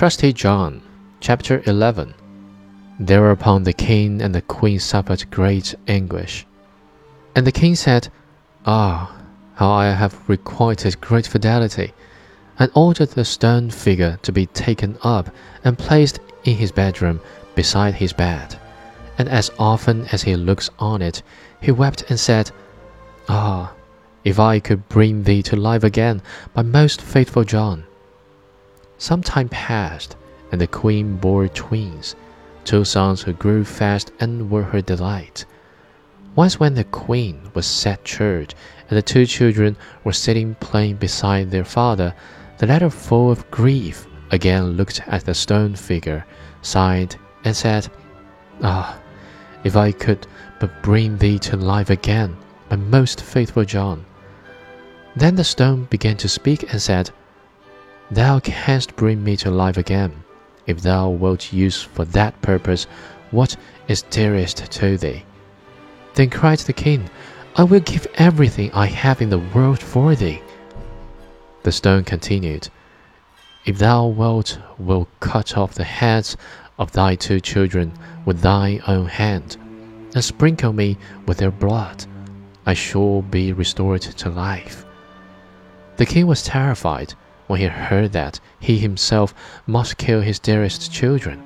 Trusty John, chapter 11. Thereupon the king and the queen suffered great anguish. And the king said, Ah, how I have requited great fidelity, and ordered the stone figure to be taken up and placed in his bedroom beside his bed. And as often as he looks on it, he wept and said, Ah, if I could bring thee to life again, my most faithful John. Some time passed, and the queen bore twins, two sons who grew fast and were her delight. Once, when the queen was at church, and the two children were sitting playing beside their father, the latter, full of grief, again looked at the stone figure, sighed, and said, Ah, if I could but bring thee to life again, my most faithful John. Then the stone began to speak and said, Thou canst bring me to life again, if thou wilt use for that purpose what is dearest to thee. Then cried the king, I will give everything I have in the world for thee. The stone continued, If thou wilt, will cut off the heads of thy two children with thy own hand, and sprinkle me with their blood, I shall be restored to life. The king was terrified when he heard that he himself must kill his dearest children.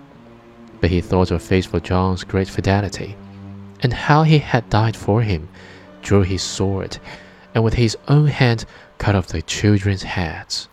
But he thought of faithful John's great fidelity, and how he had died for him, drew his sword, and with his own hand cut off the children's heads.